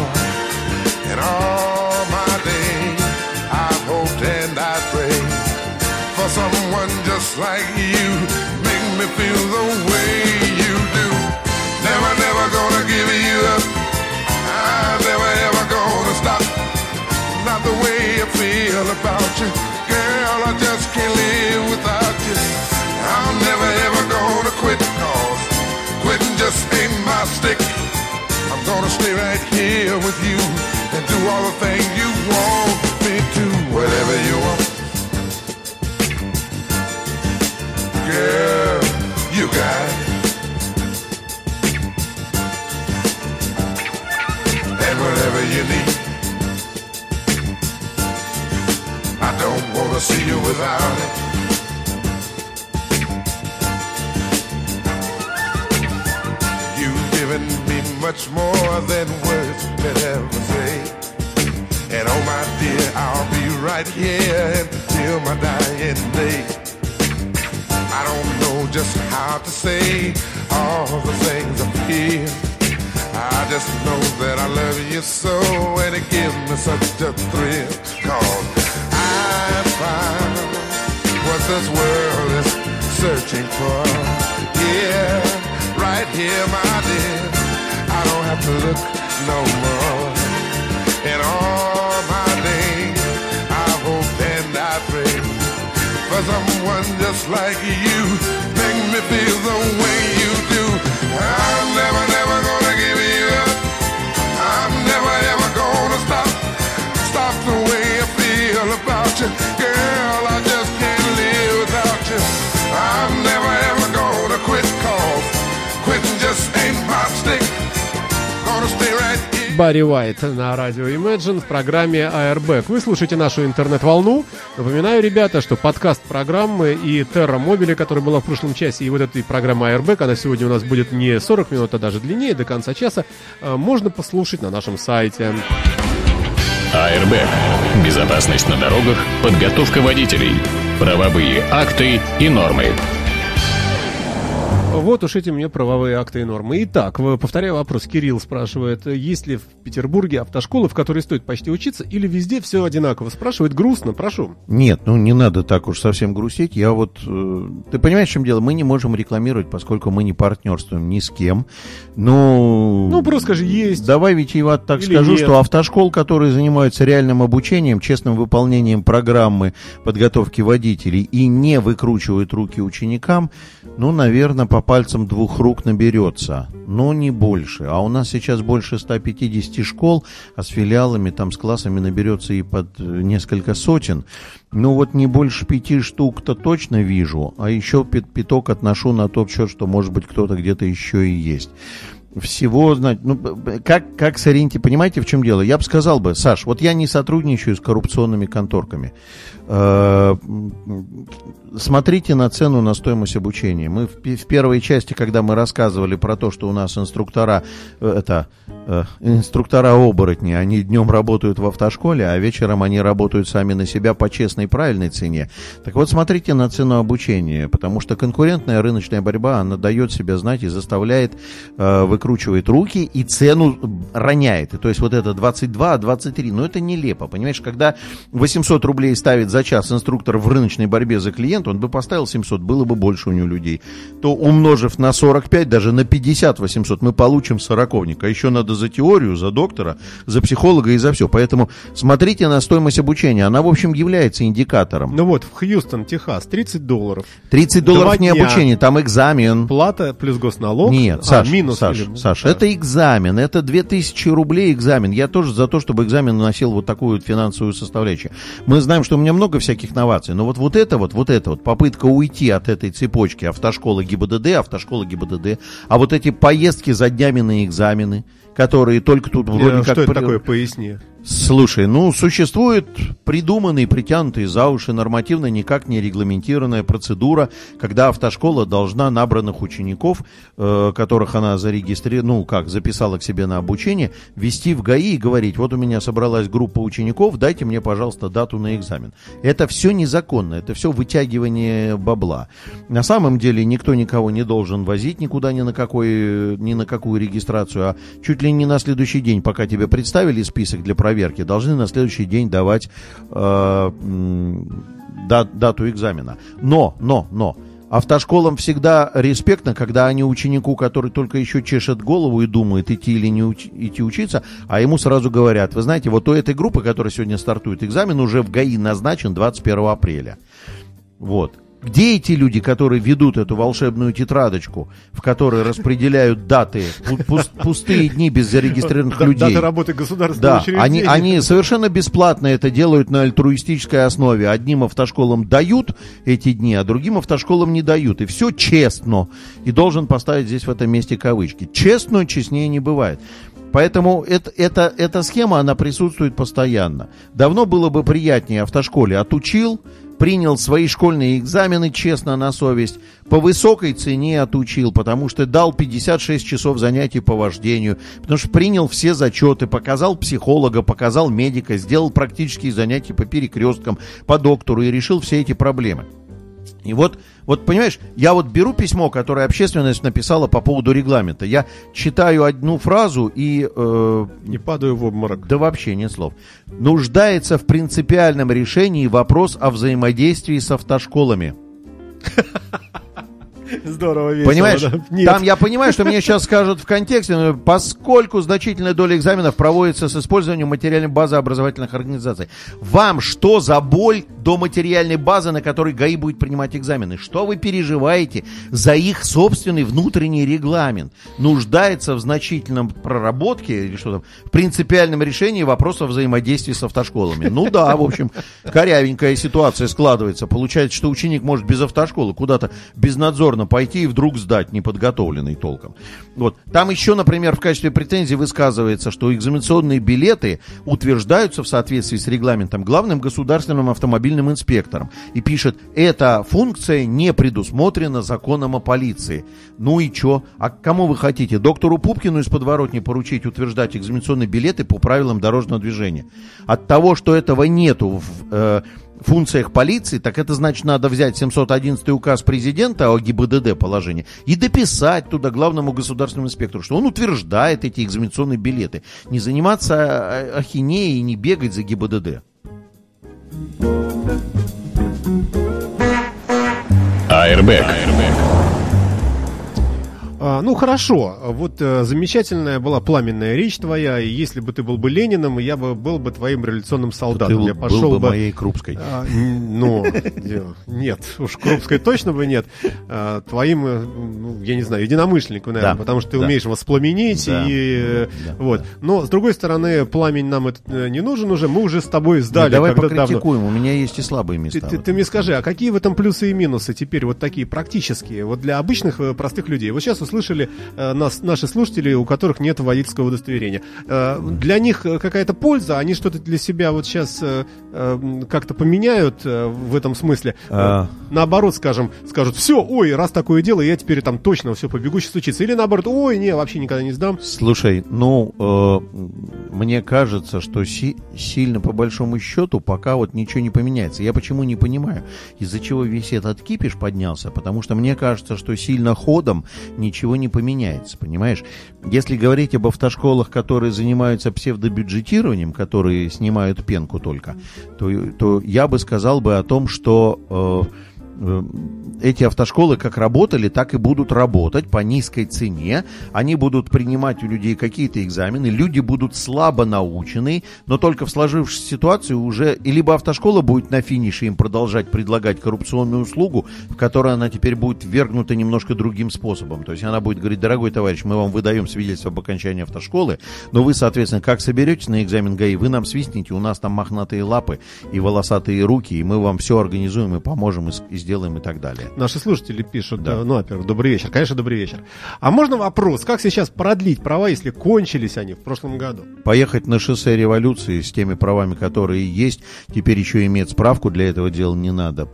In all my days, I've hoped and I prayed for someone just like you. Make me feel the way you do. Never, never gonna give you up. I'm never ever gonna stop. Not the way I feel about you. Girl, I just can't live without you. Right here with you and do all the things you want me to. Whatever you want. Girl, you got it. And whatever you need. I don't wanna see you without it. Much more than words could ever say. And oh my dear, I'll be right here until my dying day. I don't know just how to say all the things I feel. I just know that I love you so and it gives me such a thrill. Cause I found what this world is searching for. Yeah, right here, my dear. To look no more. In all my days, I hope and I pray for someone just like you. Make me feel the way you Барри Уайт на радио Imagine в программе Airbag. Вы слушаете нашу интернет-волну. Напоминаю, ребята, что подкаст программы и Terra Mobile, которая была в прошлом часе, и вот этой программы Airbag, она сегодня у нас будет не 40 минут, а даже длиннее, до конца часа, э, можно послушать на нашем сайте. Airbag. Безопасность на дорогах, подготовка водителей, правовые акты и нормы. Вот уж эти мне правовые акты и нормы. Итак, повторяю вопрос. Кирилл спрашивает, есть ли в Петербурге автошколы, в которые стоит почти учиться, или везде все одинаково? Спрашивает грустно, прошу. Нет, ну не надо так уж совсем грустить. Я вот... э, ты понимаешь, в чем дело? Мы не можем рекламировать, поскольку мы не партнерствуем ни с кем. Ну... Ну, просто скажи, есть. Давай витиевато так Или скажу, нет. что автошкол, которые занимаются реальным обучением, честным выполнением программы подготовки водителей и не выкручивают руки ученикам, ну, наверное, по пальцам двух рук наберется, но не больше. А у нас сейчас больше 150 школ, а с филиалами, там, с классами наберется и под э, несколько сотен. Ну, вот не больше пяти штук-то точно вижу, а еще пят- пяток отношу на тот счет, что, может быть, кто-то где-то еще и есть всего знать. Ну, как, как сориентировать? Понимаете, в чем дело? Я бы сказал бы, Саш, вот я не сотрудничаю с коррупционными конторками. Э, Смотрите на цену на стоимость обучения. Мы в, в первой части, когда мы рассказывали про то, что у нас инструктора, э, это, э, инструктора оборотни, они днем работают в автошколе, а вечером они работают сами на себя по честной правильной цене. Так вот, смотрите на цену обучения, потому что конкурентная рыночная борьба, она дает себя знать и заставляет, э, выкручивает руки и цену роняет. И то есть вот это 22, 23, ну это нелепо, понимаешь, когда 800 рублей ставит за час инструктор в рыночной борьбе за клиента, он бы поставил 700, было бы больше у него людей, то умножив на 45, даже на 50 800, мы получим сороковник. А еще надо за теорию, за доктора, за психолога и за все. Поэтому смотрите на стоимость обучения. Она, в общем, является индикатором. Ну вот, в Хьюстон, Техас, 30 долларов. 30 долларов Два не дня. обучение, там экзамен. Плата плюс госналог. Нет, А, Саш, минус Саш, или- Саш, да. это экзамен, это 2000 рублей экзамен. Я тоже за то, чтобы экзамен носил вот такую вот финансовую составляющую. Мы знаем, что у меня много всяких новаций, но вот, вот это вот, вот это вот, попытка уйти от этой цепочки автошколы ГИБДД, автошколы ГИБДД, а вот эти поездки за днями на экзамены, которые только тут вроде Э, как... Что это при- такое, поясни. Слушай, ну, существует придуманный, притянутый за уши нормативно никак не регламентированная процедура, когда автошкола должна набранных учеников, э, которых она зарегистрировала, ну, как, записала к себе на обучение, вести в ГАИ и говорить, вот у меня собралась группа учеников, дайте мне, пожалуйста, дату на экзамен. Это все незаконно, это все вытягивание бабла. На самом деле никто никого не должен возить никуда ни на, какой, ни на какую регистрацию, а чуть ли не на следующий день, пока тебе представили список для проверки, должны на следующий день давать э, м, да- дату экзамена. Но, но, но, автошколам всегда респектно, когда они ученику, который только еще чешет голову и думает, идти или не уч- идти учиться, а ему сразу говорят, вы знаете, вот у этой группы, которая сегодня стартует экзамен, уже в ГАИ назначен 21 апреля. Вот. Где эти люди, которые ведут эту волшебную тетрадочку, в которой распределяют даты, пу- пус- пустые дни без зарегистрированных людей? Дата работы государственного Да, они, они совершенно бесплатно это делают на альтруистической основе. Одним автошколам дают эти дни, а другим автошколам не дают. И все честно. И должен поставить здесь в этом месте кавычки. Честно, честнее не бывает. Поэтому это, это, эта схема, она присутствует постоянно. Давно было бы приятнее автошколе отучил, принял свои школьные экзамены честно на совесть, по высокой цене отучил, потому что дал 56 часов занятий по вождению, потому что принял все зачеты, показал психолога, показал медика, сделал практические занятия по перекресткам, по доктору и решил все эти проблемы. И вот, вот понимаешь, я вот беру письмо, которое общественность написала по поводу регламента. Я читаю одну фразу и э, Не падаю в обморок. да вообще нет слов. Нуждается в принципиальном решении вопрос о взаимодействии с автошколами. Здорово, весело. Понимаешь? да. Нет. Там я понимаю, что мне сейчас скажут в контексте, но поскольку значительная доля экзаменов проводится с использованием материальной базы образовательных организаций. Вам что за боль до материальной базы, на которой ГАИ будет принимать экзамены? Что вы переживаете за их собственный внутренний регламент? Нуждается в значительном проработке или что там, в принципиальном решении вопроса взаимодействия с автошколами. Ну да, в общем, корявенькая ситуация складывается. Получается, что ученик может без автошколы куда-то безнадзорно повторно пойти и вдруг сдать, неподготовленный толком. Вот. Там еще, например, в качестве претензий высказывается, что экзаменационные билеты утверждаются в соответствии с регламентом главным государственным автомобильным инспектором. И пишет, эта функция не предусмотрена законом о полиции. Ну и чё? А кому вы хотите? Доктору Пупкину из подворотни поручить утверждать экзаменационные билеты по правилам дорожного движения? От того, что этого нету в э, функциях полиции, так это значит, надо взять 711 указ президента о ГИБДД положении и дописать туда главному государственному инспектору, что он утверждает эти экзаменационные билеты. Не заниматься а- ахинеей и не бегать за ГИБДД. Airbag. А, ну хорошо, вот э, замечательная была пламенная речь твоя, и если бы ты был бы Лениным, я бы был бы твоим революционным солдатом. Ты я был пошел бы моей Крупской. А, ну, нет, уж Крупской точно бы нет. А, Твоим, э, ну, я не знаю, единомышленником, наверное, Да, потому что ты да. умеешь воспламенить Да, и да, вот. Но с другой стороны, пламень нам этот э, не нужен уже. Мы уже с тобой сдали. Ну, давай когда давно. покритикуем, у меня есть и слабые места. Ты, ты- ты мне скажи, а какие в этом плюсы и минусы теперь вот такие практические, вот для обычных простых людей? Вот сейчас услышали э, нас, наши слушатели, у которых нет водительского удостоверения. Э, для них э, какая-то польза, они что-то для себя вот сейчас э, э, как-то поменяют э, в этом смысле. А. наоборот, скажем, скажут, все, ой, раз такое дело, я теперь там точно все побегу, сейчас учиться. Или наоборот, ой, не, вообще никогда не сдам. Слушай, ну, э, мне кажется, что си- сильно по большому счету пока вот ничего не поменяется. Я почему не понимаю, из-за чего весь этот кипиш поднялся, потому что мне кажется, что сильно ходом ничего не поменяется, понимаешь? Если говорить об автошколах, которые занимаются псевдобюджетированием, которые снимают пенку только, то, то я бы сказал бы о том, что... э, эти автошколы как работали, так и будут работать по низкой цене. Они будут принимать у людей какие-то экзамены, люди будут слабо научены, но только в сложившейся ситуации уже либо автошкола будет на финише им продолжать предлагать коррупционную услугу, в которой она теперь будет вергнута немножко другим способом. То есть она будет говорить, дорогой товарищ, мы вам выдаем свидетельство об окончании автошколы, но вы, соответственно, как соберетесь на экзамен ГАИ, вы нам свистните, у нас там мохнатые лапы и волосатые руки, и мы вам все организуем и поможем и, и сделаем и так далее. Наши слушатели пишут, Да. э, ну, во-первых, добрый вечер, конечно, добрый вечер. А можно вопрос, как сейчас продлить права, если кончились они в прошлом году? Поехать на шоссе революции с теми правами, которые есть, теперь еще иметь справку для этого дела не надо.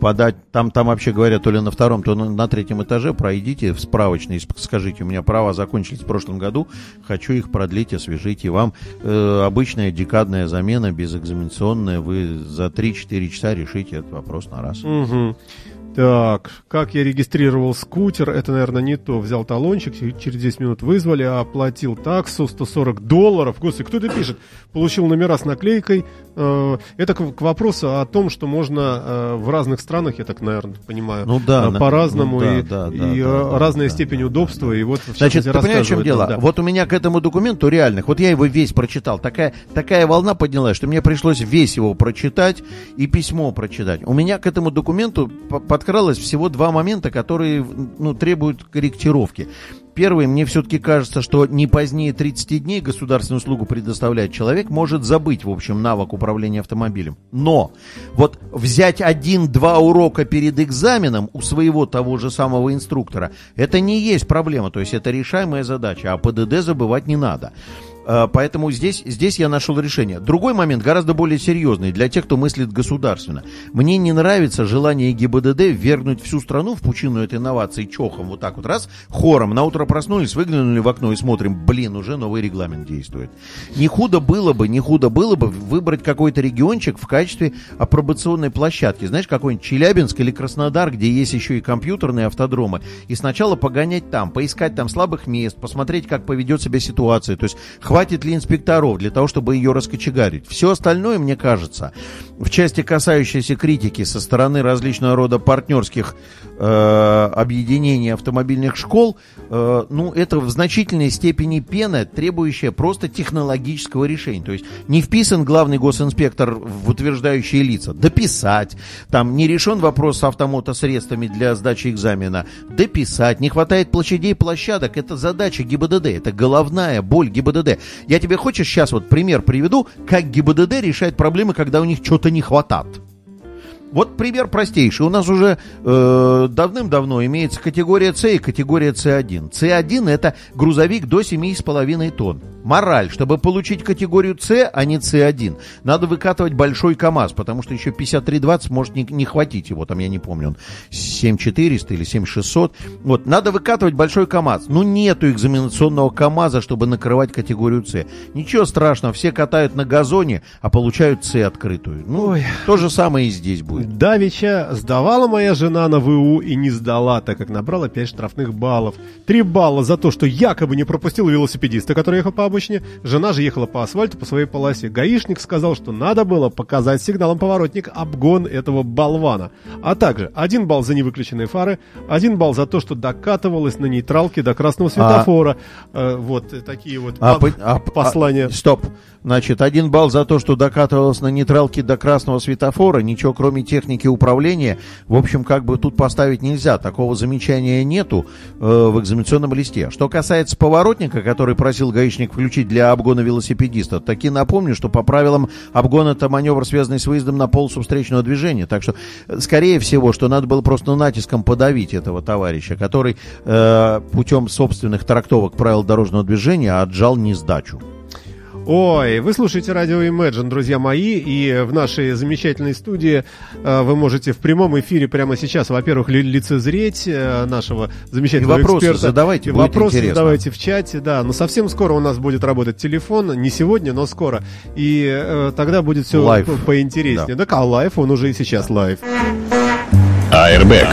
Подать, там, там вообще говорят, то ли на втором, то на, третьем этаже пройдите в справочный, скажите, у меня права закончились в прошлом году, хочу их продлить, освежить. И вам э, обычная декадная замена, безэкзаменационная, вы за 3-4 часа решите этот вопрос на раз. Мгм. Так, как я регистрировал скутер, это, наверное, не то. Взял талончик, через 10 минут вызвали, оплатил таксу 140 долларов. Господи, кто это пишет? Получил номера с наклейкой. Э, Это к вопросу о том, что можно э, в разных странах, я так, наверное, понимаю, Ну да, э, по-разному, ну да, и, да, да, и, да, да, разная да, степень да, удобства. И вот, Значит, ты понимаешь, в чем дело? да. Вот у меня к этому документу реальных, вот я его весь прочитал, такая, такая волна поднялась, что мне пришлось весь его прочитать и письмо прочитать. У меня к этому документу по- подкралось всего два момента, которые ну, требуют корректировки. Первый, мне все-таки кажется, что не позднее 30 дней государственную услугу предоставляет человек, может забыть, в общем, навык управления автомобилем. Но вот взять один-два урока перед экзаменом у своего того же самого инструктора, это не есть проблема, то есть это решаемая задача, а ПДД забывать не надо. Э, Поэтому здесь, здесь я нашел решение. Другой момент, гораздо более серьезный, для тех, кто мыслит государственно. Мне не нравится желание ГИБДД ввергнуть всю страну в пучину этой инновации чохом. Вот так вот раз, хором. На утро проснулись, выглянули в окно и смотрим, блин, уже новый регламент действует. Не худо было бы, не худо было бы выбрать какой-то региончик в качестве апробационной площадки. Знаешь, какой-нибудь Челябинск или Краснодар, где есть еще и компьютерные автодромы. И сначала погонять там, поискать там слабых мест, посмотреть, как поведет себя ситуация. То есть хватит ли инспекторов для того, чтобы ее раскочегарить. Все остальное, мне кажется, в части касающейся критики со стороны различного рода партнерских э, объединений автомобильных школ, э, ну, это в значительной степени пена, требующая просто технологического решения. То есть не вписан главный госинспектор в утверждающие лица. Дописать. Там не решен вопрос с автомотосредствами для сдачи экзамена. Дописать. Не хватает площадей площадок. Это задача ГИБДД. Это головная боль ГИБДД. Я тебе хочешь сейчас вот пример приведу, как ГИБДД решает проблемы, когда у них что-то не хватает. Вот пример простейший. У нас уже э, давным-давно имеется категория С и категория С1. С1 это грузовик до 7,5 тонн. Мораль, чтобы получить категорию С, а не С1, надо выкатывать большой КАМАЗ, потому что еще 5320 может не, не хватить его, там я не помню, он 7400 или 7600. Вот, надо выкатывать большой КАМАЗ. Ну, нету экзаменационного КАМАЗа, чтобы накрывать категорию С. Ничего страшного, все катают на газоне, а получают С открытую. Ну, Ой. то же самое и здесь будет. Давича сдавала моя жена на ВУ и не сдала, так как набрала 5 штрафных баллов. 3 балла за то, что якобы не пропустил велосипедиста, который ехал по обочине. Жена же ехала по асфальту по своей полосе. Гаишник сказал, что надо было показать сигналом поворотник обгон этого болвана. А также 1 балл за невыключенные фары, 1 балл за то, что докатывалась на нейтралке до красного светофора. Э, вот такие вот А, по- а- послания. а, стоп. Значит, один балл за то, что докатывалось на нейтралке до красного светофора, ничего кроме техники управления, в общем, как бы тут поставить нельзя. Такого замечания нету э, в экзаменационном листе. Что касается поворотника, который просил гаишник включить для обгона велосипедиста, таки напомню, что по правилам обгон это маневр, связанный с выездом на полосу встречного движения. Так что, э, скорее всего, что надо было просто натиском подавить этого товарища, который э, путем собственных трактовок правил дорожного движения отжал несдачу. Ой, вы слушаете радио Imagine, друзья мои, и в нашей замечательной студии э, вы можете в прямом эфире прямо сейчас, во-первых, ли- лицезреть э, нашего замечательного И вопросы эксперта. задавайте, И будет вопросы интересно. задавайте в чате, да. Но совсем скоро у нас будет работать телефон, не сегодня, но скоро. И э, тогда будет все live. поинтереснее. Да, а live, он уже и сейчас live. Airbag.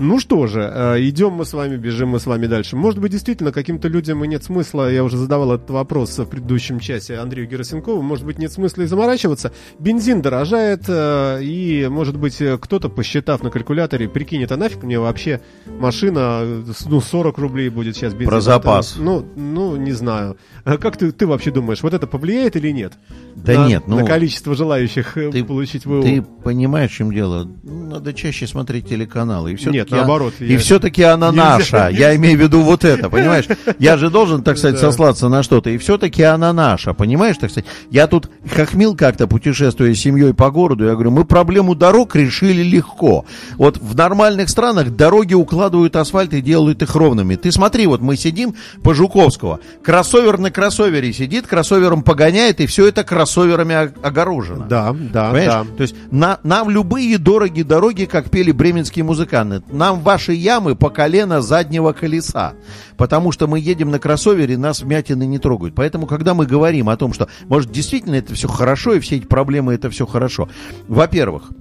Ну что же, э, идем мы с вами, бежим мы с вами дальше. Может быть, действительно, каким-то людям и нет смысла, я уже задавал этот вопрос в предыдущем часе Андрею Герасенкову, может быть, нет смысла и заморачиваться. Бензин дорожает, э, и, может быть, кто-то, посчитав на калькуляторе, прикинет, а нафиг мне вообще машина, э, ну, 40 рублей будет сейчас бензин. Про запас. Ну, ну, не знаю. А Как ты, ты вообще думаешь, вот это повлияет или нет? Да на, нет, ну, На количество желающих ты- получить ВУ? Ты понимаешь, в чем дело? Ну, Надо чаще смотреть телеканалы. И все Нет, наоборот, И я- все-таки она Нельзя, наша. нельзя. Я имею в виду вот это, понимаешь? Я же должен, так сказать, сослаться на что-то. И все-таки она наша, понимаешь, так сказать? Я тут хохмил как-то, путешествуя с семьей по городу. Я говорю, мы проблему дорог решили легко. Вот в нормальных странах дороги укладывают асфальт и делают их ровными. Ты смотри, вот мы сидим по Жуковского. Кроссовер на кроссовере сидит, кроссовером погоняет, и все это кроссоверами огорожено. Да, да, Понимаешь? да. То есть на, нам любые дороги дороги, как пели бременские музыканты. Нам ваши ямы по колено заднего колеса. Потому что мы едем на кроссовере, нас вмятины не трогают. Поэтому, когда мы говорим о том, что, может, действительно это все хорошо, и все эти проблемы это все хорошо. Во-первых,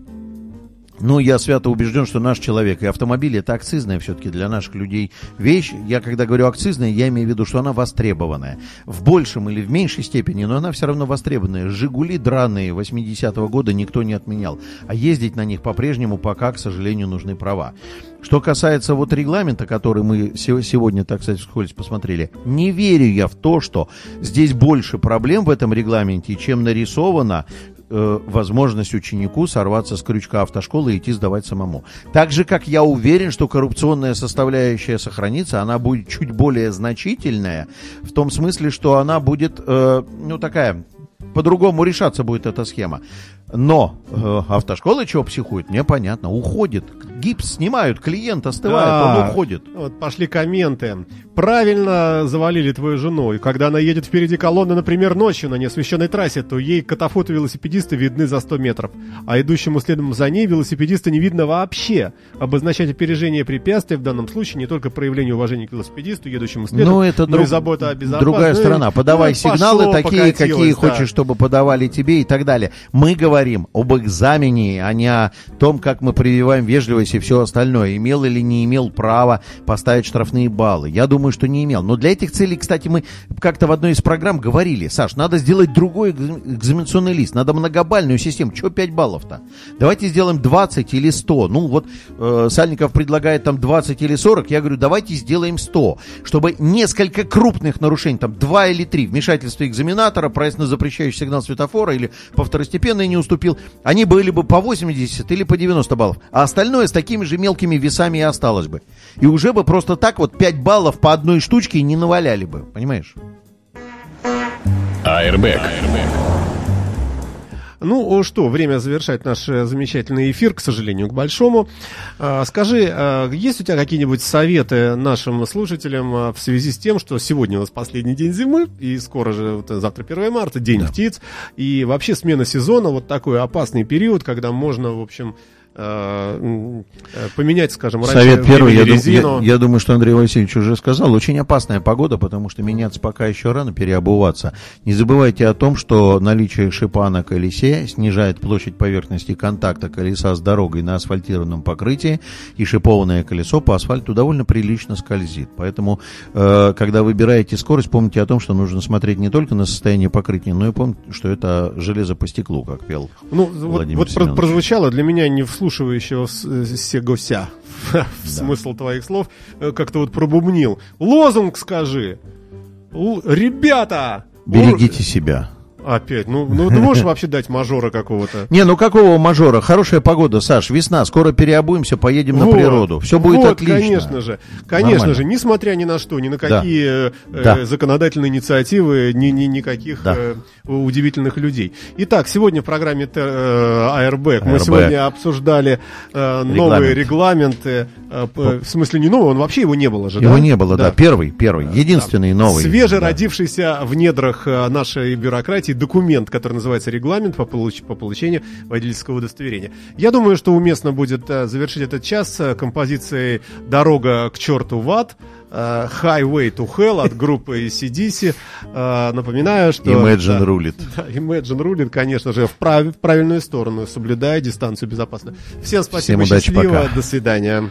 ну, я свято убежден, что наш человек и автомобиль это акцизная все-таки для наших людей вещь. Я когда говорю акцизная, я имею в виду, что она востребованная. В большем или в меньшей степени, но она все равно востребованная. Жигули драные 80-го года никто не отменял. А ездить на них по-прежнему пока, к сожалению, нужны права. Что касается вот регламента, который мы се- сегодня, так сказать, вскользь посмотрели, не верю я в то, что здесь больше проблем в этом регламенте, чем нарисовано э, возможность ученику сорваться с крючка автошколы и идти сдавать самому. Так же, как я уверен, что коррупционная составляющая сохранится, она будет чуть более значительная, в том смысле, что она будет, э, ну, такая, по-другому решаться будет эта схема. Но э, автошколы чего психуют, мне понятно, уходит. Гипс снимают, клиент остывает, Да. он уходит. Вот пошли комменты. Правильно завалили твою жену. И когда она едет впереди колонны, например, ночью на неосвещенной трассе, то ей катафоты велосипедиста видны за 100 метров. А идущему следом за ней велосипедиста не видно вообще. Обозначать опережение препятствий в данном случае не только проявление уважения к велосипедисту, едущему следом, Ну, это но друг- и забота о безопасности. другая Ну сторона. Подавай ну, сигналы пошло, такие, какие да. хочешь, чтобы подавали тебе и так далее. Мы говорим об экзамене, а не о том, как мы прививаем вежливость и все остальное. Имел или не имел права поставить штрафные баллы. Я думаю, что не имел. Но для этих целей, кстати, мы как-то в одной из программ говорили, Саш, надо сделать другой экзам- экзаменационный лист, надо многобальную систему. Чего 5 баллов-то? Давайте сделаем 20 или 100. Ну вот э, Сальников предлагает там 20 или 40, я говорю, давайте сделаем 100, чтобы несколько крупных нарушений, там 2 или 3, вмешательство экзаменатора, проезд на запрещающий сигнал светофора или по второстепенной не уступил, они были бы по 80 или по 90 баллов, а остальное с такими же мелкими весами и осталось бы. И уже бы просто так вот 5 баллов по одной штучке не наваляли бы, понимаешь? Airbag. Ну что, время завершать наш э, замечательный эфир, к сожалению, к большому. А, Скажи, а, есть у тебя какие-нибудь советы нашим слушателям а, в связи с тем, что сегодня у нас последний день зимы, и скоро же вот, завтра 1 марта, день птиц, и вообще смена сезона, вот такой опасный период, когда можно, в общем, поменять, скажем, раньше Совет первый, я, дум- я- я думаю, что Андрей Васильевич уже сказал, очень опасная погода, потому что меняться пока еще рано, переобуваться. Не забывайте о том, что наличие шипа на колесе снижает площадь поверхности контакта колеса с дорогой на асфальтированном покрытии, и шипованное колесо по асфальту довольно прилично скользит. Поэтому, э, когда выбираете скорость, помните о том, что нужно смотреть не только на состояние покрытия, но и помните, что это железо по стеклу, как пел Ну, вот, Владимир вот Семенович. прозвучало для меня не вслушивающего с- э, се гуся в смысл твоих слов, э, как-то вот пробубнил. Лозунг скажи. Л- Ребята! Берегите себя. Опять, ну, ну ты можешь вообще дать мажора какого-то? Не, ну какого мажора? Хорошая погода, Саш, весна, скоро переобуемся, поедем на Вот, природу. Все будет вот, отлично. конечно же. Конечно Нормально. же, несмотря ни на что, ни на какие э, Да. законодательные инициативы, ни, ни никаких Да. э, удивительных людей. Итак, сегодня в программе Т- э, Airbag мы Airbag. сегодня обсуждали э, новые регламенты. э, в смысле, не новый, он вообще его не было же, Его да? не было, да. Первый, первый, единственный новый. Свежеродившийся в недрах э, нашей бюрократии документ, который называется регламент по, получ- по получению водительского удостоверения. Я думаю, что уместно будет э, завершить этот час э, композицией «Дорога к черту в ад», э, «Highway to Hell» от группы ACDC. Напоминаю, что... Imagine да, рулит. да, Imagine рулит, конечно же, в, прав- в правильную сторону, соблюдая дистанцию безопасно. Всем спасибо, Всем удачи, счастливо, пока. до свидания.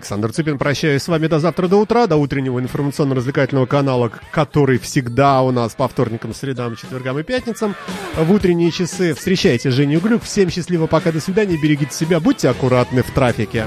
Александр Цыпин, прощаюсь с вами до завтра до утра, до утреннего информационно-развлекательного канала, который всегда у нас по вторникам, средам, четвергам и пятницам в утренние часы. Встречайте Женю Глюк. Всем счастливо, пока, до свидания, берегите себя, будьте аккуратны в трафике.